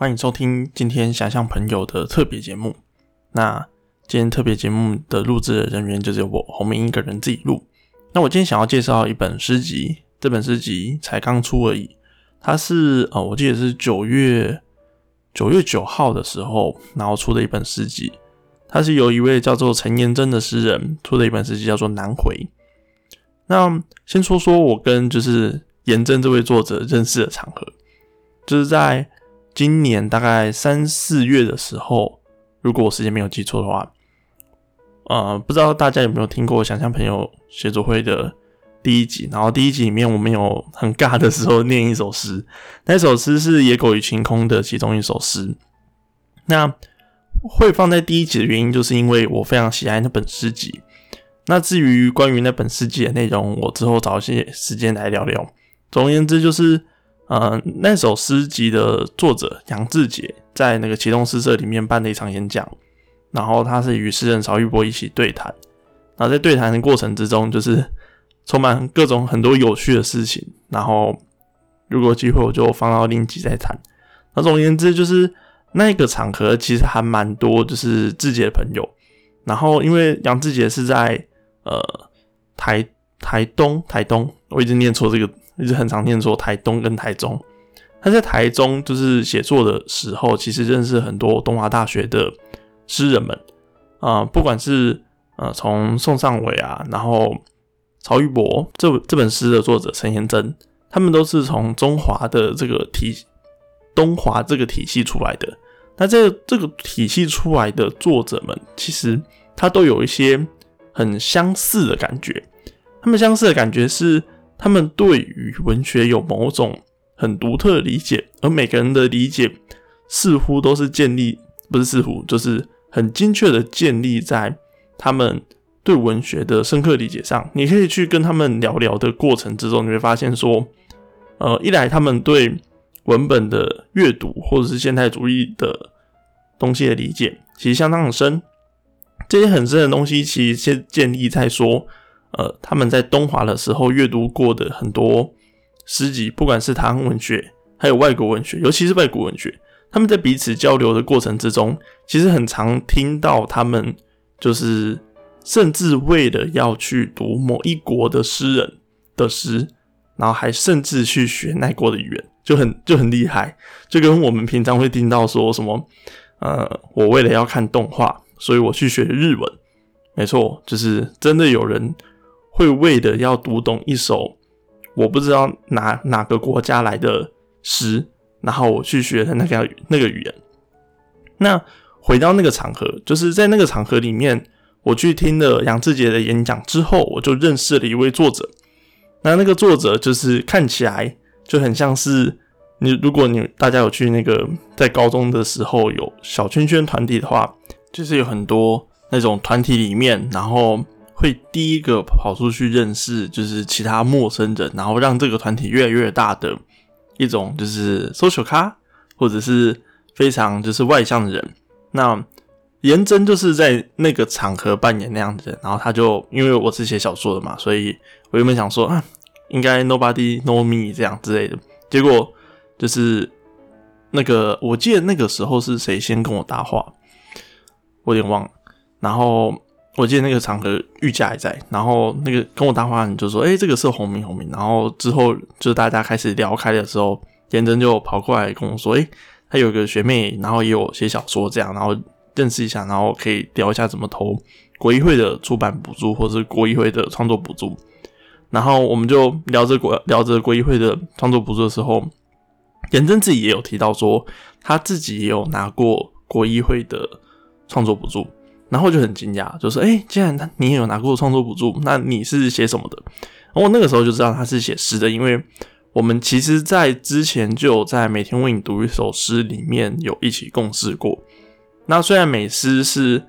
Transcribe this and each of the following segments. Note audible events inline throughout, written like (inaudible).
欢迎收听今天想象朋友的特别节目。那今天特别节目的录制人员就只有我洪明一个人自己录。那我今天想要介绍一本诗集，这本诗集才刚出而已。它是呃，我记得是九月九月九号的时候，然后出的一本诗集。它是由一位叫做陈延真的诗人出的一本诗集，叫做《南回》。那先说说我跟就是延真这位作者认识的场合，就是在。今年大概三四月的时候，如果我时间没有记错的话，呃，不知道大家有没有听过《想象朋友写作会》的第一集？然后第一集里面我们有很尬的时候念一首诗，那首诗是《野狗与晴空》的其中一首诗。那会放在第一集的原因，就是因为我非常喜爱那本诗集。那至于关于那本诗集的内容，我之后找一些时间来聊聊。总而言之，就是。呃，那首诗集的作者杨志杰在那个启动诗社里面办的一场演讲，然后他是与诗人曹玉波一起对谈，然后在对谈的过程之中，就是充满各种很多有趣的事情。然后如果机会，我就放到另一集再谈。那总而言之，就是那个场合其实还蛮多，就是志杰的朋友。然后因为杨志杰是在呃台台东台东，我一直念错这个。一直很常念说台东跟台中，他在台中就是写作的时候，其实认识很多东华大学的诗人们啊，不管是呃从宋尚伟啊，然后曹玉博这这本诗的作者陈彦真，他们都是从中华的这个体东华这个体系出来的。那这这个体系出来的作者们，其实他都有一些很相似的感觉，他们相似的感觉是。他们对于文学有某种很独特的理解，而每个人的理解似乎都是建立，不是似乎，就是很精确的建立在他们对文学的深刻理解上。你可以去跟他们聊聊的过程之中，你会发现说，呃，一来他们对文本的阅读或者是现代主义的东西的理解其实相当的深，这些很深的东西其实先建立在说。呃，他们在东华的时候阅读过的很多诗集，不管是台湾文学，还有外国文学，尤其是外国文学，他们在彼此交流的过程之中，其实很常听到他们就是，甚至为了要去读某一国的诗人的诗，然后还甚至去学那国的语言，就很就很厉害，就跟我们平常会听到说什么，呃，我为了要看动画，所以我去学日文，没错，就是真的有人。会为的要读懂一首我不知道哪哪个国家来的诗，然后我去学的那个那个语言。那回到那个场合，就是在那个场合里面，我去听了杨志杰的演讲之后，我就认识了一位作者。那那个作者就是看起来就很像是你，如果你大家有去那个在高中的时候有小圈圈团体的话，就是有很多那种团体里面，然后。会第一个跑出去认识就是其他陌生人，然后让这个团体越来越大的一种就是 social 咖，或者是非常就是外向的人。那颜真就是在那个场合扮演那样的人，然后他就因为我是写小说的嘛，所以我原本想说啊，应该 nobody know me 这样之类的。结果就是那个我记得那个时候是谁先跟我搭话，我有点忘了，然后。我记得那个场合，玉佳还在，然后那个跟我搭话，你就说：“哎，这个是红明，红明。”然后之后就是大家开始聊开的时候，颜真就跑过来跟我说：“哎，他有个学妹，然后也有写小说，这样，然后认识一下，然后可以聊一下怎么投国议会的出版补助，或者是国议会的创作补助。”然后我们就聊着国聊着国议会的创作补助的时候，颜真自己也有提到说，他自己也有拿过国议会的创作补助。然后就很惊讶，就说：“哎，既然他你也有拿过创作补助，那你是写什么的？”我那个时候就知道他是写诗的，因为我们其实，在之前就有在每天为你读一首诗里面有一起共事过。那虽然美诗是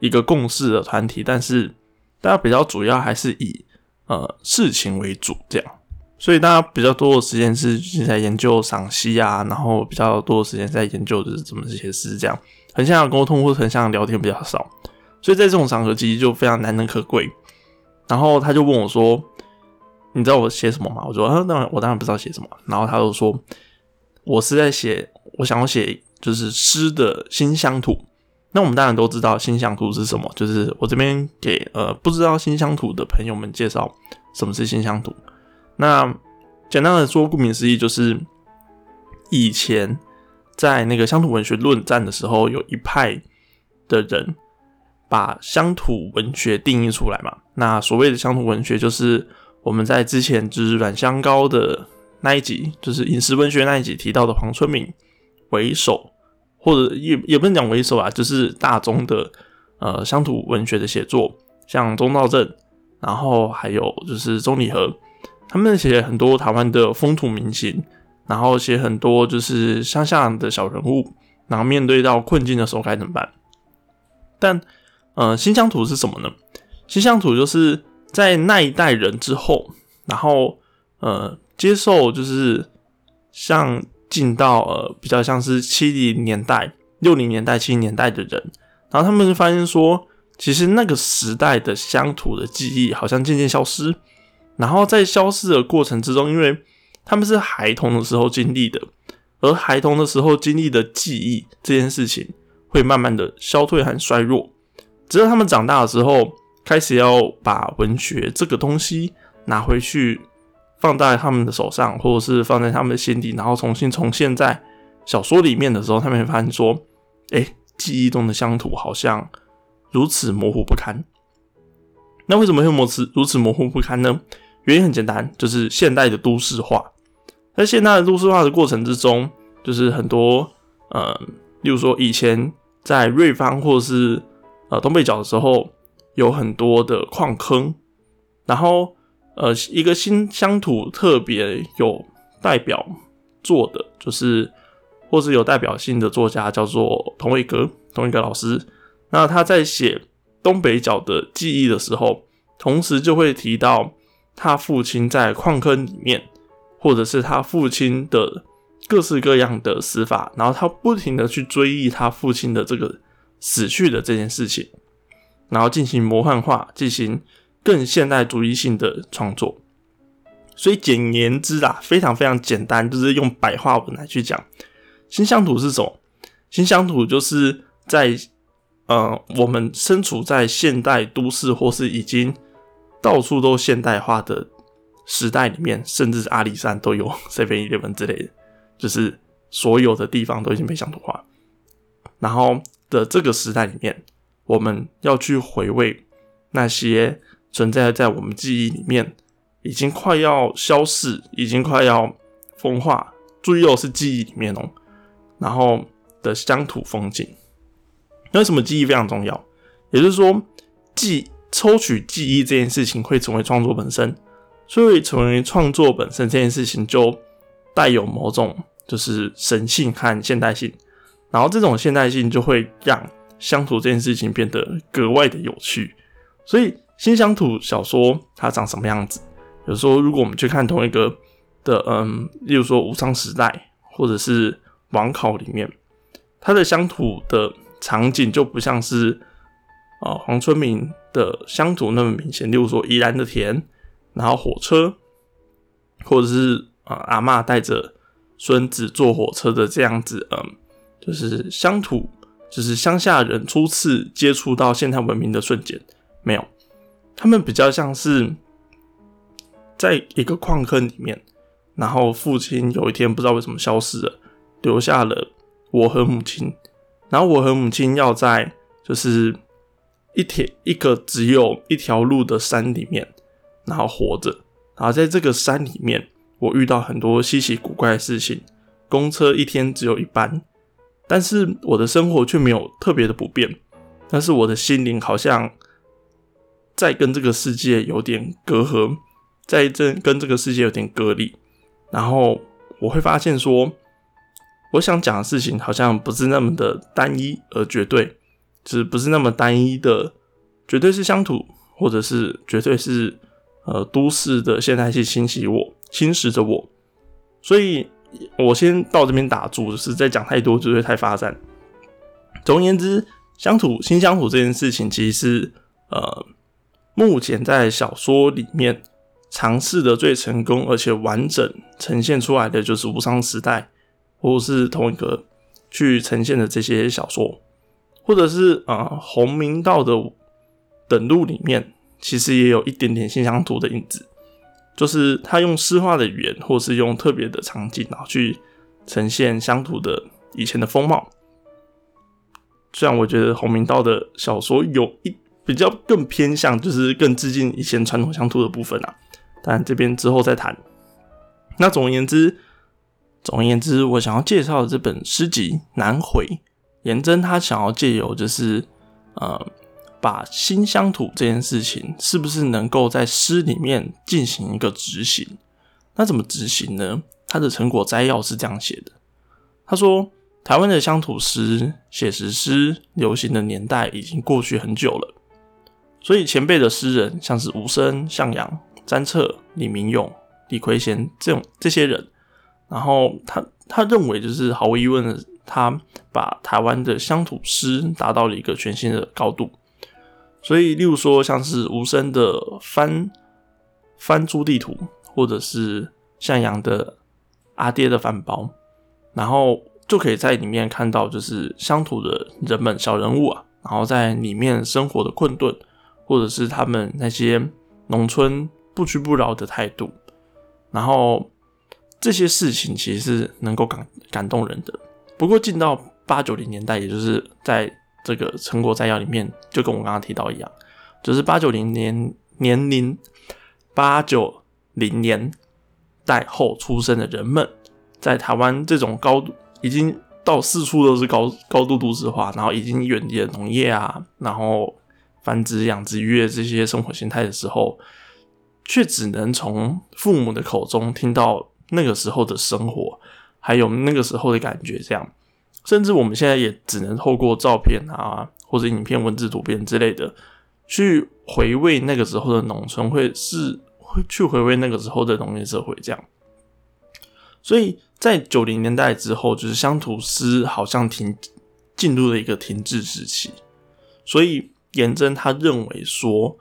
一个共事的团体，但是大家比较主要还是以呃事情为主，这样，所以大家比较多的时间是在研究赏析啊，然后比较多的时间在研究就是怎么写诗这样。很像沟通或者很像聊天比较少，所以在这种场合其实就非常难能可贵。然后他就问我说：“你知道我写什么吗？”我说：“啊，当然，我当然不知道写什么。”然后他就说：“我是在写，我想要写就是诗的新乡土。那我们当然都知道新乡土是什么，就是我这边给呃不知道新乡土的朋友们介绍什么是新乡土。那简单的说，顾名思义，就是以前在那个乡土文学论战的时候，有一派的人把乡土文学定义出来嘛。那所谓的乡土文学，就是我们在之前就是阮香高的那一集，就是饮食文学那一集提到的黄春明为首。或者也也不能讲为首啊，就是大宗的呃乡土文学的写作，像中道镇，然后还有就是钟理和，他们写很多台湾的风土民情，然后写很多就是乡下的小人物，然后面对到困境的时候该怎么办？但呃新乡土是什么呢？新乡土就是在那一代人之后，然后呃接受就是像。进到呃比较像是七零年代、六零年代、七零年代的人，然后他们就发现说，其实那个时代的乡土的记忆好像渐渐消失，然后在消失的过程之中，因为他们是孩童的时候经历的，而孩童的时候经历的记忆这件事情会慢慢的消退和衰弱，直到他们长大的时候，开始要把文学这个东西拿回去。放在他们的手上，或者是放在他们的心底，然后重新重现在小说里面的时候，他们会发现说：“哎，记忆中的乡土好像如此模糊不堪。”那为什么会模此如此模糊不堪呢？原因很简单，就是现代的都市化。在现代的都市化的过程之中，就是很多呃，例如说以前在瑞芳或是呃东北角的时候，有很多的矿坑，然后。呃，一个新乡土特别有代表作的，就是或是有代表性的作家，叫做童伟格，童伟格老师。那他在写东北角的记忆的时候，同时就会提到他父亲在矿坑里面，或者是他父亲的各式各样的死法，然后他不停的去追忆他父亲的这个死去的这件事情，然后进行魔幻化，进行。更现代主义性的创作，所以简言之啊，非常非常简单，就是用白话文来去讲新乡土是什么。新乡土就是在呃，我们身处在现代都市或是已经到处都现代化的时代里面，甚至是阿里山都有 (laughs) Seven Eleven 之类的，就是所有的地方都已经被乡土化。然后的这个时代里面，我们要去回味那些。存在在我们记忆里面，已经快要消逝，已经快要风化。注意哦，是记忆里面哦，然后的乡土风景。为什么记忆非常重要？也就是说，记抽取记忆这件事情会成为创作本身，所以成为创作本身这件事情就带有某种就是神性和现代性，然后这种现代性就会让乡土这件事情变得格外的有趣，所以。新乡土小说它长什么样子？有时候如果我们去看同一个的，嗯，例如说武昌时代或者是王考里面，它的乡土的场景就不像是啊黄春明的乡土那么明显。例如说宜兰的田，然后火车，或者是啊阿妈带着孙子坐火车的这样子，嗯，就是乡土，就是乡下人初次接触到现代文明的瞬间，没有。他们比较像是在一个矿坑里面，然后父亲有一天不知道为什么消失了，留下了我和母亲，然后我和母亲要在就是一条一个只有一条路的山里面，然后活着，然后在这个山里面，我遇到很多稀奇古怪的事情，公车一天只有一班，但是我的生活却没有特别的不便，但是我的心灵好像。在跟这个世界有点隔阂，在这跟这个世界有点隔离，然后我会发现说，我想讲的事情好像不是那么的单一而绝对，就是不是那么单一的，绝对是乡土，或者是绝对是呃都市的现代性侵袭我，侵蚀着我，所以我先到这边打住，就是再讲太多就会太发展。总而言之，乡土新乡土这件事情，其实呃。目前在小说里面尝试的最成功而且完整呈现出来的就是无双时代，或是同一个去呈现的这些小说，或者是啊洪明道的等路里面，其实也有一点点新乡土的影子，就是他用诗化的语言，或是用特别的场景，然后去呈现乡土的以前的风貌。虽然我觉得洪明道的小说有一比较更偏向，就是更致敬以前传统乡土的部分啊，但这边之后再谈。那总而言之。总而言之，我想要介绍的这本诗集《南回》，颜真他想要借由就是呃，把新乡土这件事情，是不是能够在诗里面进行一个执行？那怎么执行呢？他的成果摘要是这样写的：他说，台湾的乡土诗、写实诗流行的年代已经过去很久了，所以前辈的诗人，像是吴声、向阳、詹彻、李明勇、李奎贤这种这些人。然后他他认为，就是毫无疑问的，他把台湾的乡土诗达到了一个全新的高度。所以，例如说，像是无声的翻翻珠地图，或者是向阳的阿爹的饭包，然后就可以在里面看到，就是乡土的人们小人物啊，然后在里面生活的困顿，或者是他们那些农村不屈不挠的态度，然后。这些事情其实是能够感感动人的。不过进到八九零年代，也就是在这个成果摘要里面，就跟我刚刚提到一样，就是八九零年年龄八九零年代后出生的人们，在台湾这种高度已经到四处都是高高度都市化，然后已经远离了农业啊，然后繁殖养殖渔业这些生活形态的时候，却只能从父母的口中听到。那个时候的生活，还有那个时候的感觉，这样，甚至我们现在也只能透过照片啊，或者影片、文字、图片之类的，去回味那个时候的农村，会是会去回味那个时候的农业社会，这样。所以在九零年代之后，就是乡土诗好像停进入了一个停滞时期，所以颜真他认为说。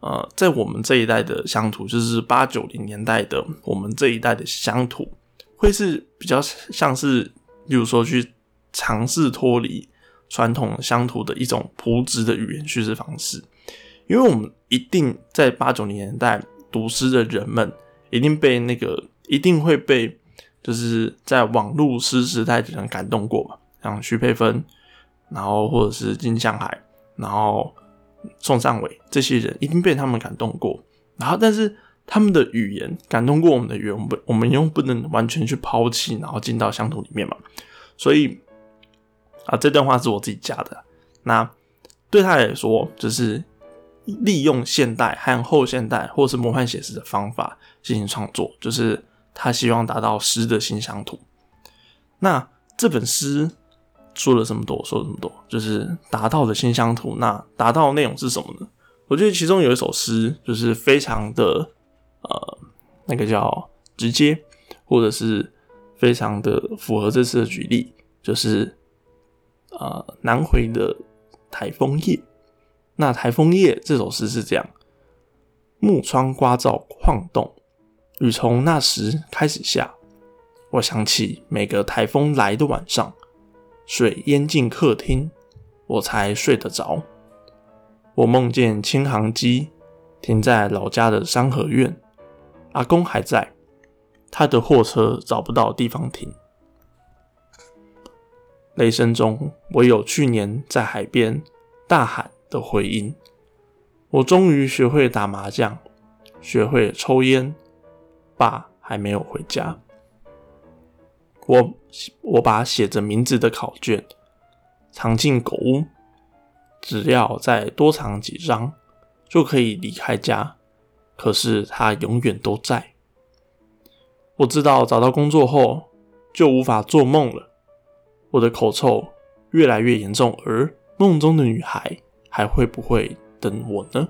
呃，在我们这一代的乡土，就是八九零年代的我们这一代的乡土，会是比较像是，例如说去尝试脱离传统乡土的一种朴质的语言叙事方式，因为我们一定在八九零年代读诗的人们，一定被那个一定会被就是在网络诗时代的人感动过嘛，像徐佩芬，然后或者是金向海，然后。宋尚伟这些人一定被他们感动过，然后但是他们的语言感动过我们的语言，我们我们又不能完全去抛弃，然后进到乡土里面嘛。所以啊，这段话是我自己加的。那对他来说，就是利用现代和后现代或是魔幻写实的方法进行创作，就是他希望达到诗的新乡土。那这本诗。说了这么多，说了这么多，就是达到的新乡土。那达到的内容是什么呢？我觉得其中有一首诗，就是非常的呃，那个叫直接，或者是非常的符合这次的举例，就是呃南回的台风夜。那台风夜这首诗是这样：木窗刮照晃动，雨从那时开始下。我想起每个台风来的晚上。水淹进客厅，我才睡得着。我梦见轻航机停在老家的三合院，阿公还在，他的货车找不到地方停。雷声中，我有去年在海边大喊的回音。我终于学会打麻将，学会抽烟，爸还没有回家。我我把写着名字的考卷藏进狗屋，只要再多藏几张就可以离开家。可是它永远都在。我知道找到工作后就无法做梦了。我的口臭越来越严重，而梦中的女孩还会不会等我呢？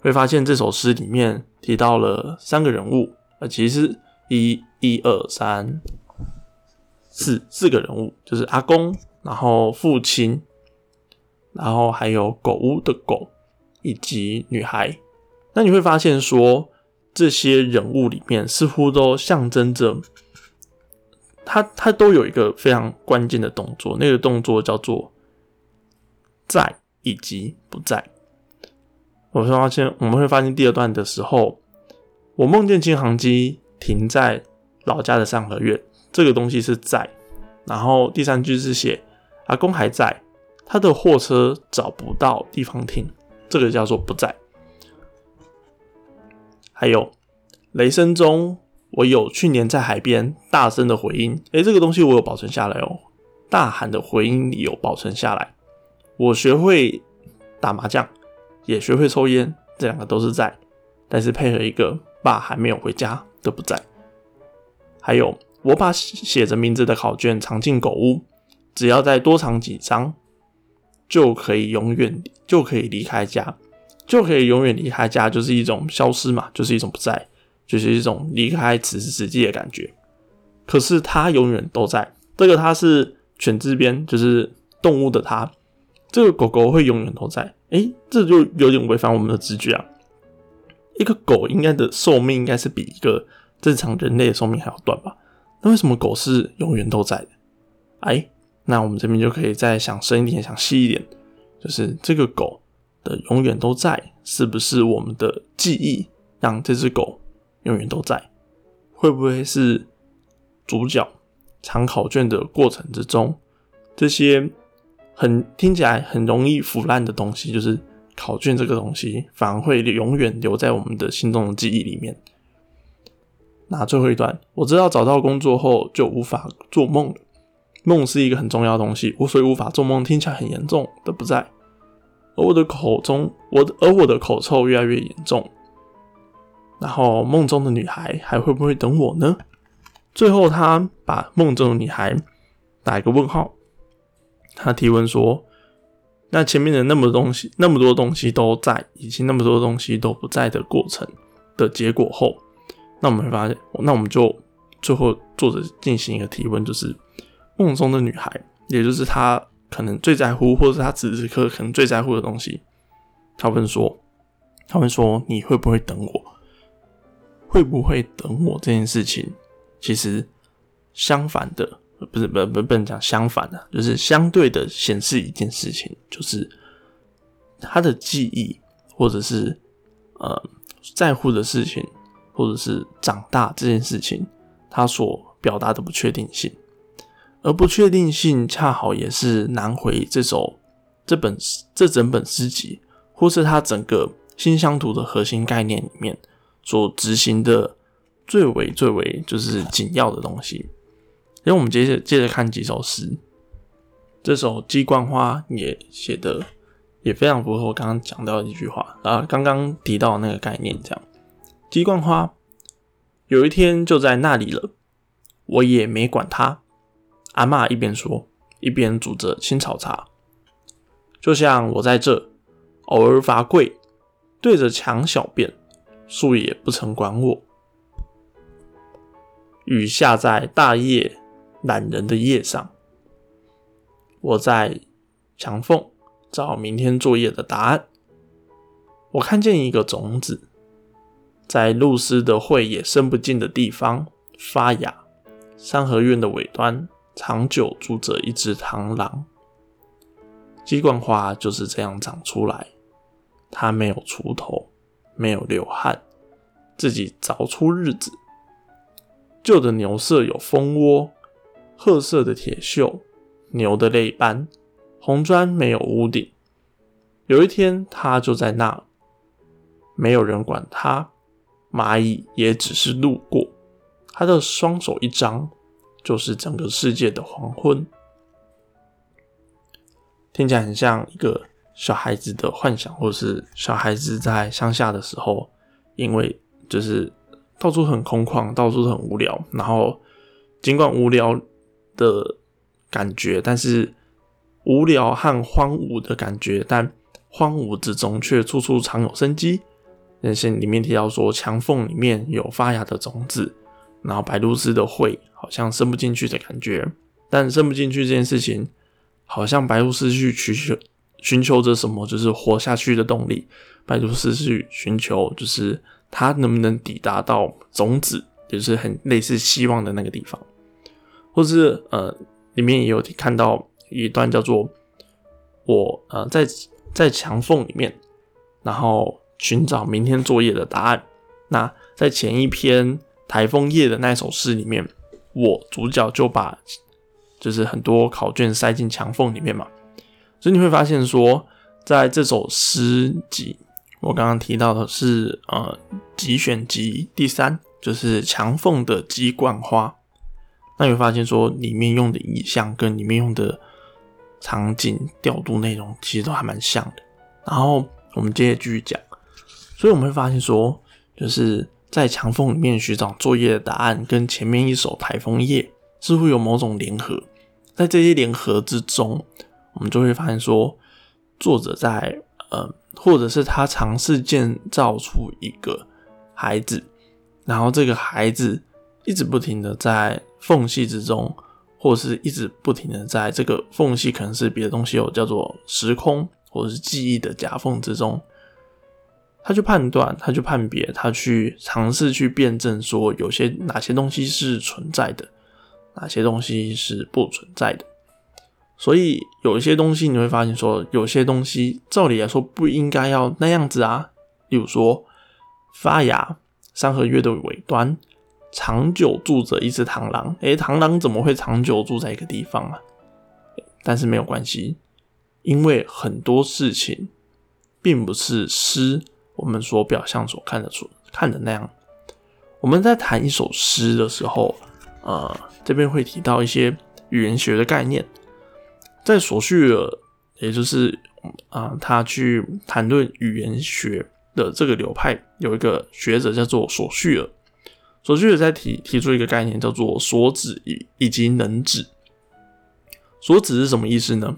会发现这首诗里面提到了三个人物，呃，其实。一、一、二、三、四，四个人物，就是阿公，然后父亲，然后还有狗屋的狗，以及女孩。那你会发现说，这些人物里面似乎都象征着它它都有一个非常关键的动作，那个动作叫做在以及不在。我会发现，我们会发现第二段的时候，我梦见轻航机停在老家的上合院，这个东西是在。然后第三句是写阿公还在，他的货车找不到地方停，这个叫做不在。还有雷声中，我有去年在海边大声的回音，诶，这个东西我有保存下来哦。大喊的回音里有保存下来。我学会打麻将，也学会抽烟，这两个都是在，但是配合一个爸还没有回家的不在。还有。我把写着名字的考卷藏进狗屋，只要再多藏几张，就可以永远就可以离开家，就可以永远离开家，就是一种消失嘛，就是一种不在，就是一种离开此时此地的感觉。可是它永远都在，这个它是犬之边，就是动物的它，这个狗狗会永远都在。诶，这就有点违反我们的直觉啊！一个狗应该的寿命应该是比一个正常人类的寿命还要短吧？那为什么狗是永远都在的？哎，那我们这边就可以再想深一点，想细一点，就是这个狗的永远都在，是不是我们的记忆让这只狗永远都在？会不会是主角藏考卷的过程之中，这些很听起来很容易腐烂的东西，就是考卷这个东西，反而会永远留在我们的心中的记忆里面？那最后一段，我知道找到工作后就无法做梦了。梦是一个很重要的东西，我所以无法做梦，听起来很严重的不在。而我的口中，我而我的口臭越来越严重。然后梦中的女孩还会不会等我呢？最后他把梦中的女孩打一个问号。他提问说：“那前面的那么东西，那么多东西都在，以及那么多东西都不在的过程的结果后。”那我们会发现，那我们就最后作者进行一个提问，就是梦中的女孩，也就是他可能最在乎，或者是他此时此刻可能最在乎的东西。他问说：“他问说，你会不会等我？会不会等我？这件事情，其实相反的，不是不不不能讲相反的，就是相对的显示一件事情，就是他的记忆，或者是呃在乎的事情。”或者是长大这件事情，他所表达的不确定性，而不确定性恰好也是南回这首这本这整本诗集，或是它整个新乡土的核心概念里面所执行的最为最为就是紧要的东西。因为我们接着接着看几首诗，这首《鸡冠花》也写的也非常符合我刚刚讲到的一句话啊，刚刚提到那个概念这样。鸡冠花有一天就在那里了，我也没管它。阿妈一边说，一边煮着青草茶。就像我在这偶尔罚跪，对着墙小便，树也不曾管我。雨下在大叶懒人的叶上，我在墙缝找明天作业的答案。我看见一个种子。在露丝的会也伸不进的地方发芽，三合院的尾端长久住着一只螳螂。鸡冠花就是这样长出来，它没有锄头，没有流汗，自己凿出日子。旧的牛舍有蜂窝，褐色的铁锈，牛的泪斑，红砖没有屋顶。有一天，他就在那，没有人管他。蚂蚁也只是路过，他的双手一张，就是整个世界的黄昏。听起来很像一个小孩子的幻想，或是小孩子在乡下的时候，因为就是到处很空旷，到处很无聊。然后尽管无聊的感觉，但是无聊和荒芜的感觉，但荒芜之中却处处藏有生机。那些里面提到说，墙缝里面有发芽的种子，然后白露丝的喙好像伸不进去的感觉，但伸不进去这件事情，好像白露丝去寻求寻求着什么，就是活下去的动力。白露丝去寻求，就是它能不能抵达到种子，就是很类似希望的那个地方。或是呃，里面也有看到一段叫做我呃在在墙缝里面，然后寻找明天作业的答案。那在前一篇台风夜的那首诗里面，我主角就把就是很多考卷塞进墙缝里面嘛，所以你会发现说，在这首诗集，我刚刚提到的是呃集选集第三，就是墙缝的鸡冠花。那你会发现说，里面用的意象跟里面用的场景调度内容其实都还蛮像的。然后我们接着继续讲，所以我们会发现说，就是在墙缝里面寻找作业的答案，跟前面一首台风夜似乎有某种联合。在这些联合之中，我们就会发现说，作者在呃，或者是他尝试建造出一个孩子，然后这个孩子一直不停的在。缝隙之中，或是一直不停的在这个缝隙，可能是别的东西，有叫做时空或者是记忆的夹缝之中，他去判断，他去判别，他去尝试去辩证，说有些哪些东西是存在的，哪些东西是不存在的。所以有一些东西你会发现，说有些东西照理来说不应该要那样子啊，例如说发芽，三合月的尾端。长久住着一只螳螂，诶，螳螂怎么会长久住在一个地方啊？但是没有关系，因为很多事情并不是诗我们所表象所看得出看的那样。我们在谈一首诗的时候，呃，这边会提到一些语言学的概念，在索绪尔，也就是啊，他去谈论语言学的这个流派，有一个学者叫做索绪尔。索绪尔在提提出一个概念，叫做所指以以及能指。所指是什么意思呢？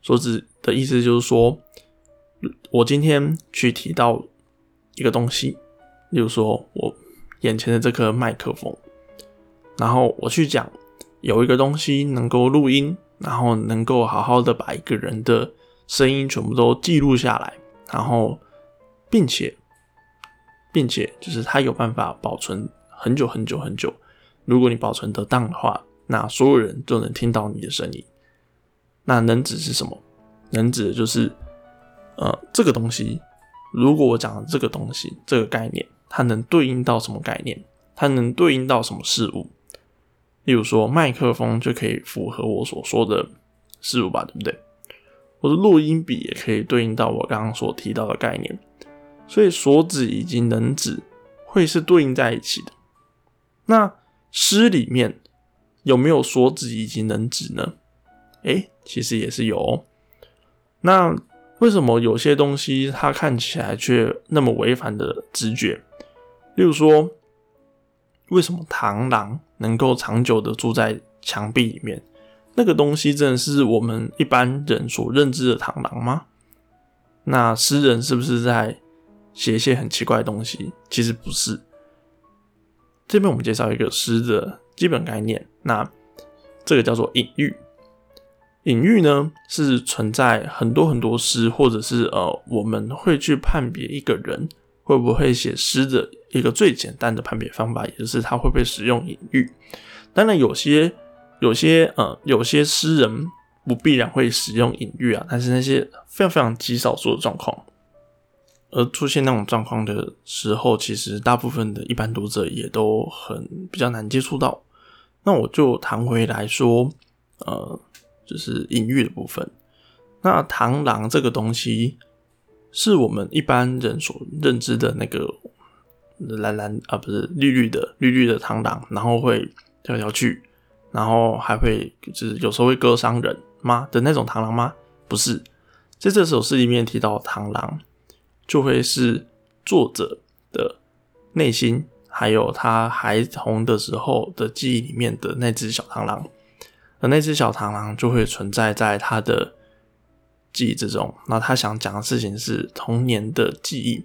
所指的意思就是说，我今天去提到一个东西，例如说我眼前的这颗麦克风，然后我去讲有一个东西能够录音，然后能够好好的把一个人的声音全部都记录下来，然后并且并且就是它有办法保存。很久很久很久，如果你保存得当的话，那所有人都能听到你的声音。那能指是什么？能指的就是，呃，这个东西。如果我讲这个东西，这个概念，它能对应到什么概念？它能对应到什么事物？例如说，麦克风就可以符合我所说的事物吧，对不对？或者录音笔也可以对应到我刚刚所提到的概念。所以，所指以及能指会是对应在一起的。那诗里面有没有所指以及能指呢？诶，其实也是有。那为什么有些东西它看起来却那么违反的直觉？例如说，为什么螳螂能够长久的住在墙壁里面？那个东西真的是我们一般人所认知的螳螂吗？那诗人是不是在写一些很奇怪的东西？其实不是。这边我们介绍一个诗的基本概念，那这个叫做隐喻。隐喻呢是存在很多很多诗，或者是呃，我们会去判别一个人会不会写诗的一个最简单的判别方法，也就是他会不会使用隐喻。当然，有些有些呃，有些诗人不必然会使用隐喻啊，但是那些非常非常极少数的状况。而出现那种状况的时候，其实大部分的一般读者也都很比较难接触到。那我就谈回来说，呃，就是隐喻的部分。那螳螂这个东西，是我们一般人所认知的那个蓝蓝啊，不是绿绿的绿绿的螳螂，然后会跳跳去，然后还会就是有时候会割伤人吗的那种螳螂吗？不是，在这首诗里面提到螳螂。就会是作者的内心，还有他孩童的时候的记忆里面的那只小螳螂，而那只小螳螂就会存在在他的记忆之中。那他想讲的事情是童年的记忆，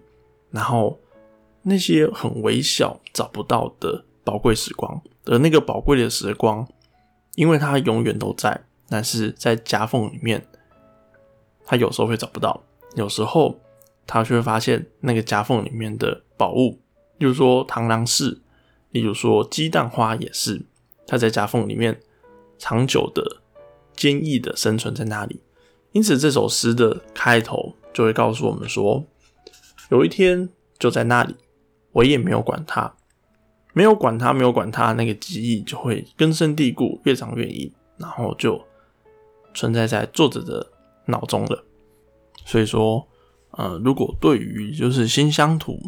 然后那些很微小、找不到的宝贵时光，而那个宝贵的时光，因为它永远都在，但是在夹缝里面，他有时候会找不到，有时候。他就会发现那个夹缝里面的宝物，例如说螳螂是，例如说鸡蛋花也是，它在夹缝里面长久的坚毅的生存在那里。因此，这首诗的开头就会告诉我们说，有一天就在那里，我也没有管它，没有管它，没有管它，那个记忆就会根深蒂固，越长越硬，然后就存在在作者的脑中了。所以说，呃，如果对于就是新乡土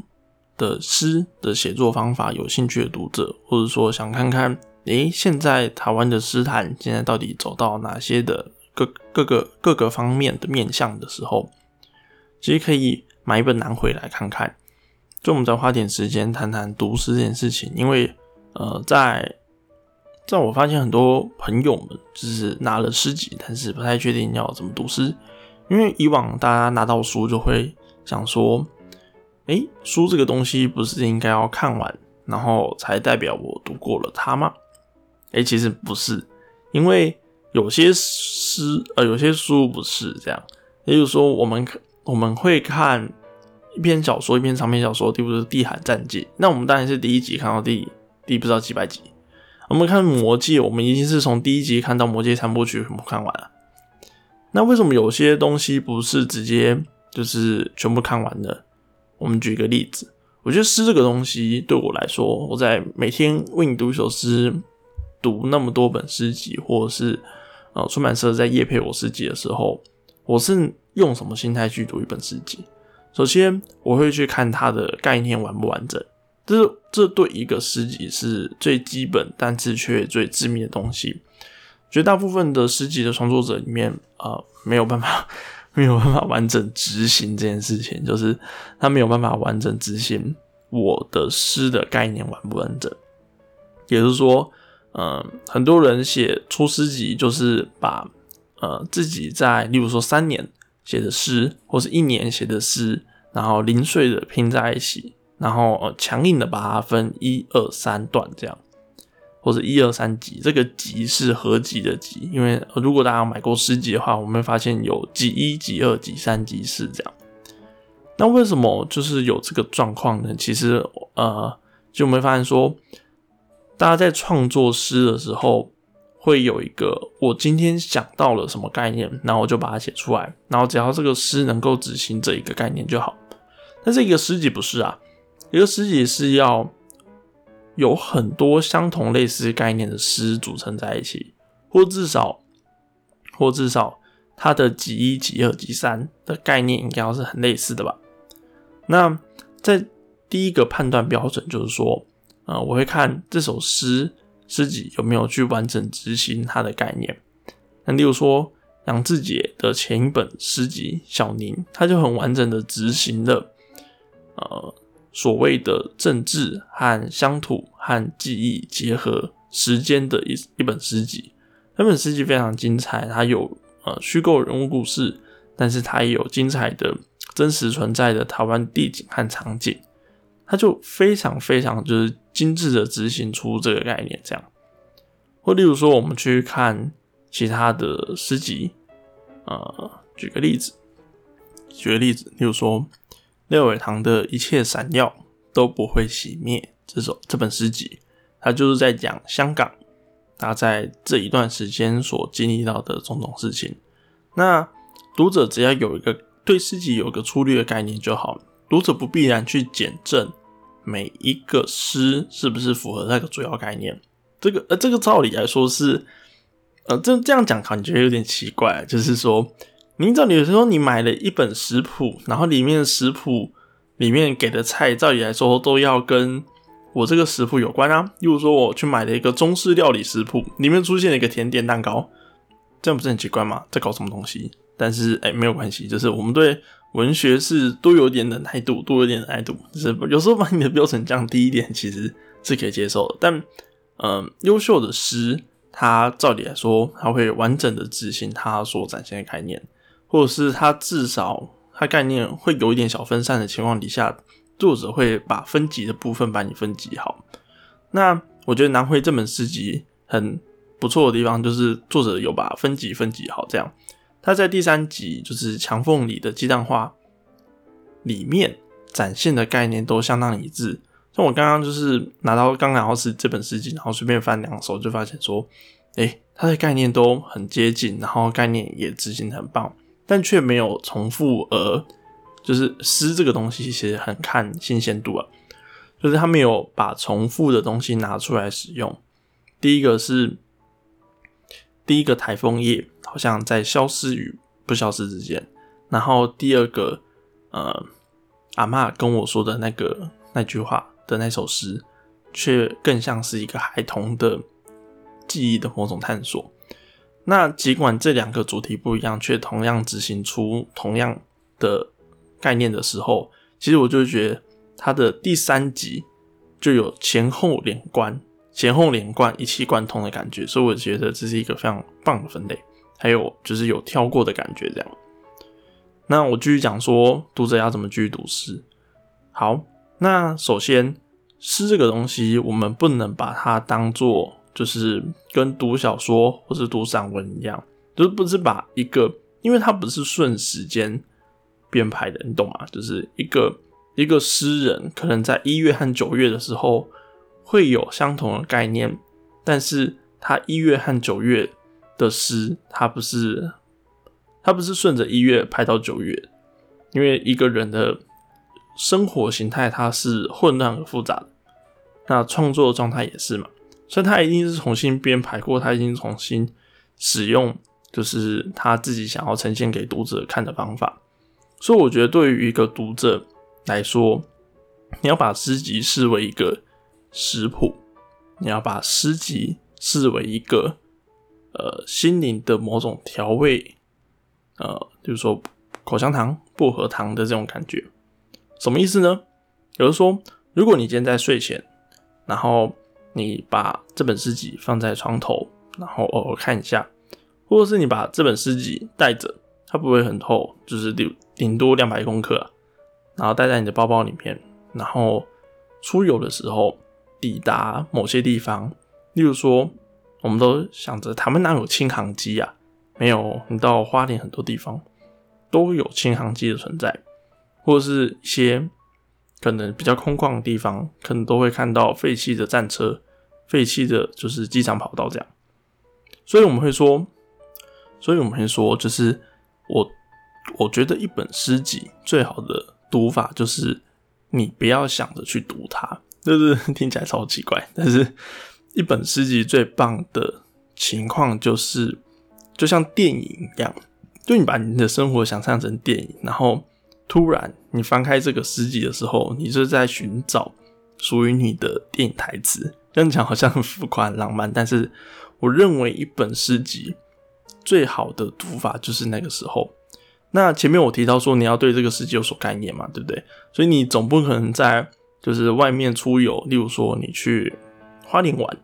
的诗的写作方法有兴趣的读者，或者说想看看，诶，现在台湾的诗坛现在到底走到哪些的？各各个各个方面的面向的时候，其实可以买一本拿回来看看。就我们再花点时间谈谈读诗这件事情，因为呃，在在我发现很多朋友们就是拿了诗集，但是不太确定要怎么读诗。因为以往大家拿到书就会想说，哎，书这个东西不是应该要看完，然后才代表我读过了它吗？哎，其实不是，因为。有些诗，呃，有些书不是这样。也就是说，我们我们会看一篇小说，一篇长篇小说，第五是《地海战记》。那我们当然是第一集看到第第不知道几百集。我们看《魔戒》，我们已经是从第一集看到《魔戒三部曲》全部看完了。那为什么有些东西不是直接就是全部看完的？我们举一个例子，我觉得诗这个东西对我来说，我在每天为你读一首诗，读那么多本诗集，或者是。呃，出版社在夜配我诗集的时候，我是用什么心态去读一本诗集？首先，我会去看它的概念完不完整，这这对一个诗集是最基本，但是却最致命的东西。绝大部分的诗集的创作者里面，呃，没有办法，(laughs) 没有办法完整执行这件事情，就是他没有办法完整执行我的诗的概念完不完整，也就是说。嗯，很多人写出诗集，就是把呃自己在，例如说三年写的诗，或是一年写的诗，然后零碎的拼在一起，然后呃强硬的把它分一二三段这样，或者一二三集。这个集是合集的集，因为如果大家买过诗集的话，我们会发现有集一、集二、集三、集四这样。那为什么就是有这个状况呢？其实呃，就我们会发现说。大家在创作诗的时候，会有一个我今天想到了什么概念，然后我就把它写出来，然后只要这个诗能够执行这一个概念就好。但是一个诗集不是啊，一个诗集是要有很多相同类似概念的诗组成在一起，或至少，或至少它的几一、几二、几三的概念应该要是很类似的吧？那在第一个判断标准就是说。啊，我会看这首诗诗集有没有去完整执行它的概念。那例如说杨志杰的前一本诗集《小宁》，他就很完整的执行了呃所谓的政治和乡土和记忆结合时间的一一本诗集。那本诗集非常精彩，它有呃虚构人物故事，但是它也有精彩的真实存在的台湾地景和场景。他就非常非常就是精致的执行出这个概念，这样，或例如说，我们去看其他的诗集，呃，举个例子，举个例子，例如说六尾堂的一切闪耀都不会熄灭这首这本诗集，它就是在讲香港，他在这一段时间所经历到的种种事情。那读者只要有一个对诗集有个粗略的概念就好了。读者不必然去检证每一个诗是不是符合那个主要概念，这个呃，这个照理来说是，呃，这这样讲感觉有点奇怪，就是说，你照理说你买了一本食谱，然后里面的食谱里面给的菜，照理来说都要跟我这个食谱有关啊。例如说，我去买了一个中式料理食谱，里面出现了一个甜点蛋糕，这样不是很奇怪吗？在搞什么东西？但是哎，没有关系，就是我们对。文学是多有点忍耐度，多有点忍耐度，就是有时候把你的标准降低一点，其实是可以接受的。但，嗯，优秀的诗，它照理来说，它会完整的执行它所展现的概念，或者是它至少它概念会有一点小分散的情况底下，作者会把分级的部分把你分级好。那我觉得南辉这本诗集很不错的地方，就是作者有把分级分级好，这样。他在第三集就是墙缝里的鸡蛋花里面展现的概念都相当一致，像我刚刚就是拿到刚拿到是这本诗集，然后随便翻两首，就发现说，诶，它的概念都很接近，然后概念也执行的很棒，但却没有重复。而就是诗这个东西其实很看新鲜度啊，就是他没有把重复的东西拿出来使用。第一个是第一个台风夜，好像在消失与不消失之间。然后第二个，呃，阿妈跟我说的那个那句话的那首诗，却更像是一个孩童的记忆的某种探索。那尽管这两个主题不一样，却同样执行出同样的概念的时候，其实我就觉得它的第三集就有前后连贯、前后连贯、一气贯通的感觉，所以我觉得这是一个非常棒的分类。还有就是有跳过的感觉，这样。那我继续讲说，读者要怎么继续读诗。好，那首先诗这个东西，我们不能把它当做就是跟读小说或是读散文一样，就是不是把一个，因为它不是顺时间编排的，你懂吗？就是一个一个诗人可能在一月和九月的时候会有相同的概念，但是他一月和九月的诗，它不是。他不是顺着一月排到九月，因为一个人的生活形态它是混乱而复杂的，那创作的状态也是嘛，所以他一定是重新编排过，他已经重新使用，就是他自己想要呈现给读者看的方法。所以我觉得对于一个读者来说，你要把诗集视为一个食谱，你要把诗集视为一个呃心灵的某种调味。呃，就是说口香糖、薄荷糖的这种感觉，什么意思呢？比如说，如果你今天在睡前，然后你把这本诗集放在床头，然后偶尔看一下，或者是你把这本诗集带着，它不会很厚，就是顶顶多两百公克，然后带在你的包包里面，然后出游的时候抵达某些地方，例如说，我们都想着他们哪有轻航机啊？没有，你到花莲很多地方都有轻航机的存在，或者是一些可能比较空旷的地方，可能都会看到废弃的战车、废弃的就是机场跑道这样。所以我们会说，所以我们会说，就是我我觉得一本诗集最好的读法就是你不要想着去读它，就是听起来超奇怪，但是一本诗集最棒的情况就是。就像电影一样，就你把你的生活想象成电影，然后突然你翻开这个诗集的时候，你是在寻找属于你的电影台词。这样讲好像很浮夸、很浪漫，但是我认为一本诗集最好的读法就是那个时候。那前面我提到说你要对这个世界有所概念嘛，对不对？所以你总不可能在就是外面出游，例如说你去花莲玩，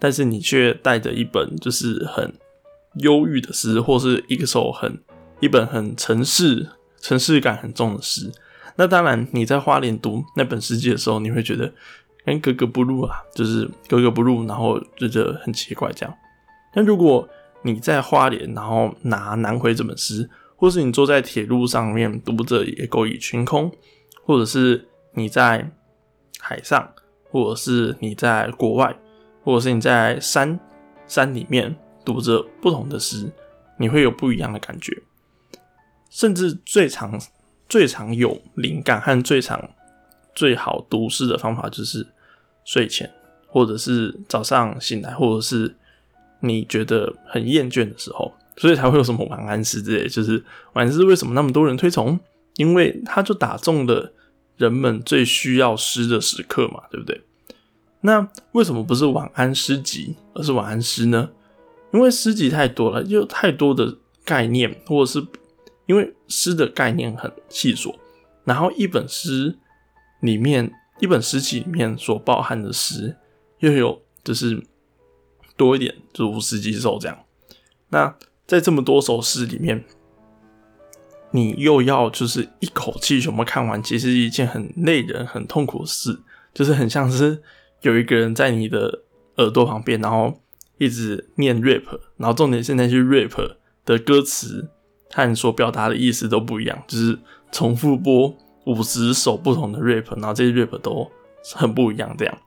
但是你却带着一本就是很。忧郁的诗，或是一个首很一本很城市、城市感很重的诗。那当然，你在花莲读那本诗集的时候，你会觉得跟格格不入啊，就是格格不入，然后觉得很奇怪这样。但如果你在花莲，然后拿《南回》这本诗，或是你坐在铁路上面读着《野狗与群空》，或者是你在海上，或者是你在国外，或者是你在山山里面。读着不同的诗，你会有不一样的感觉。甚至最常、最常有灵感和最常、最好读诗的方法，就是睡前，或者是早上醒来，或者是你觉得很厌倦的时候，所以才会有什么晚安诗之类。就是晚安诗为什么那么多人推崇？因为它就打中了人们最需要诗的时刻嘛，对不对？那为什么不是晚安诗集，而是晚安诗呢？因为诗集太多了，有太多的概念，或者是因为诗的概念很细琐，然后一本诗里面，一本诗集里面所包含的诗又有就是多一点，就五十几首这样。那在这么多首诗里面，你又要就是一口气全部看完，其实是一件很累人、很痛苦的事，就是很像是有一个人在你的耳朵旁边，然后。一直念 rap，然后重点是那些 rap 的歌词和所表达的意思都不一样，就是重复播五十首不同的 rap，然后这些 rap 都很不一样。这样，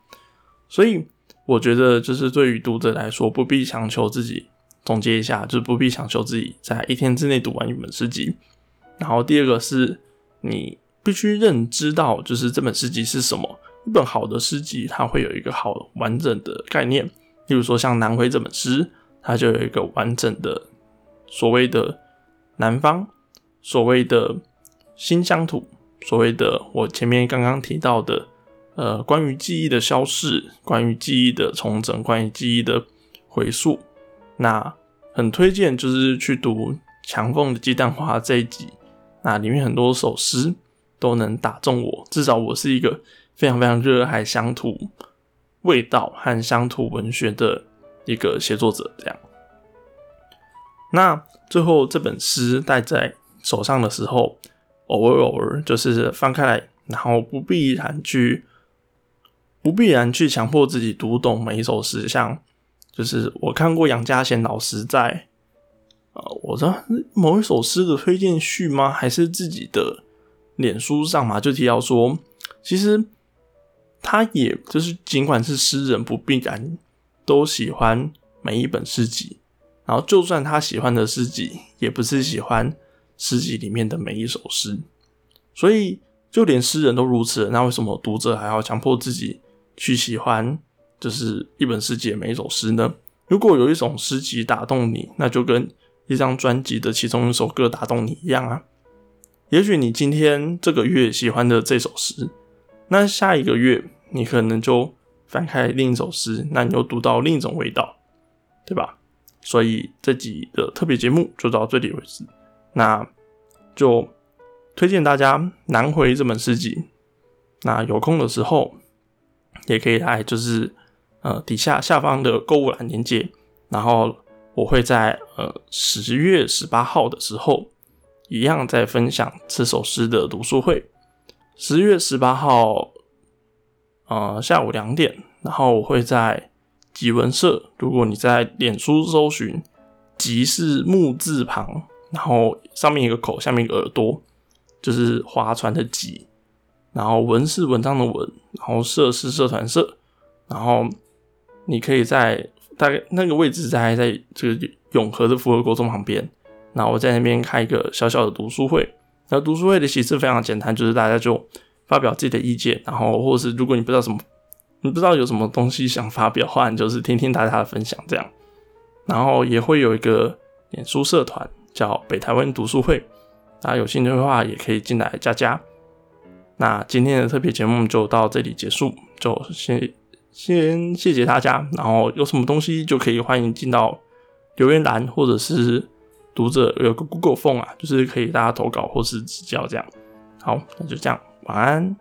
所以我觉得就是对于读者来说，不必强求自己总结一下，就是不必强求自己在一天之内读完一本诗集。然后第二个是，你必须认知到，就是这本诗集是什么。一本好的诗集，它会有一个好完整的概念。例如说，像《南回》这本诗，它就有一个完整的所谓的南方，所谓的新乡土，所谓的我前面刚刚提到的，呃，关于记忆的消逝，关于记忆的重整，关于记忆的回溯。那很推荐就是去读强凤的《鸡蛋花》这一集。那里面很多首诗都能打中我，至少我是一个非常非常热爱乡土味道和乡土文学的一个写作者。这样，那最后这本诗带在手上的时候，偶尔偶尔就是翻开来，然后不必然去不必然去强迫自己读懂每一首诗，像就是我看过杨家贤老师在。我知道某一首诗的推荐序吗？还是自己的脸书上嘛？就提到说，其实他也就是尽管是诗人，不必然都喜欢每一本诗集。然后，就算他喜欢的诗集，也不是喜欢诗集里面的每一首诗。所以，就连诗人都如此，那为什么读者还要强迫自己去喜欢就是一本诗集每一首诗呢？如果有一种诗集打动你，那就跟一张专辑的其中一首歌打动你一样啊，也许你今天这个月喜欢的这首诗，那下一个月你可能就翻开另一首诗，那你又读到另一种味道，对吧？所以这集的特别节目就到这里为止，那就推荐大家《南回》这本诗集，那有空的时候也可以来，就是呃底下下方的购物栏连接，然后。我会在呃十月十八号的时候，一样在分享这首诗的读书会。十月十八号，呃下午两点，然后我会在集文社。如果你在脸书搜寻“集”是木字旁，然后上面一个口，下面一个耳朵，就是划船的“集”，然后文是文章的“文”，然后社是社团社，然后你可以在。大概那个位置在在这个永和的福和国中旁边，那我在那边开一个小小的读书会。那读书会的形式非常简单，就是大家就发表自己的意见，然后或者是如果你不知道什么，你不知道有什么东西想发表的话，你就是听听大家的分享这样。然后也会有一个脸书社团叫北台湾读书会，大家有兴趣的话也可以进来加加。那今天的特别节目就到这里结束，就先。先谢谢大家，然后有什么东西就可以欢迎进到留言栏，或者是读者有个 Google 缝啊，就是可以大家投稿或是指教这样。好，那就这样，晚安。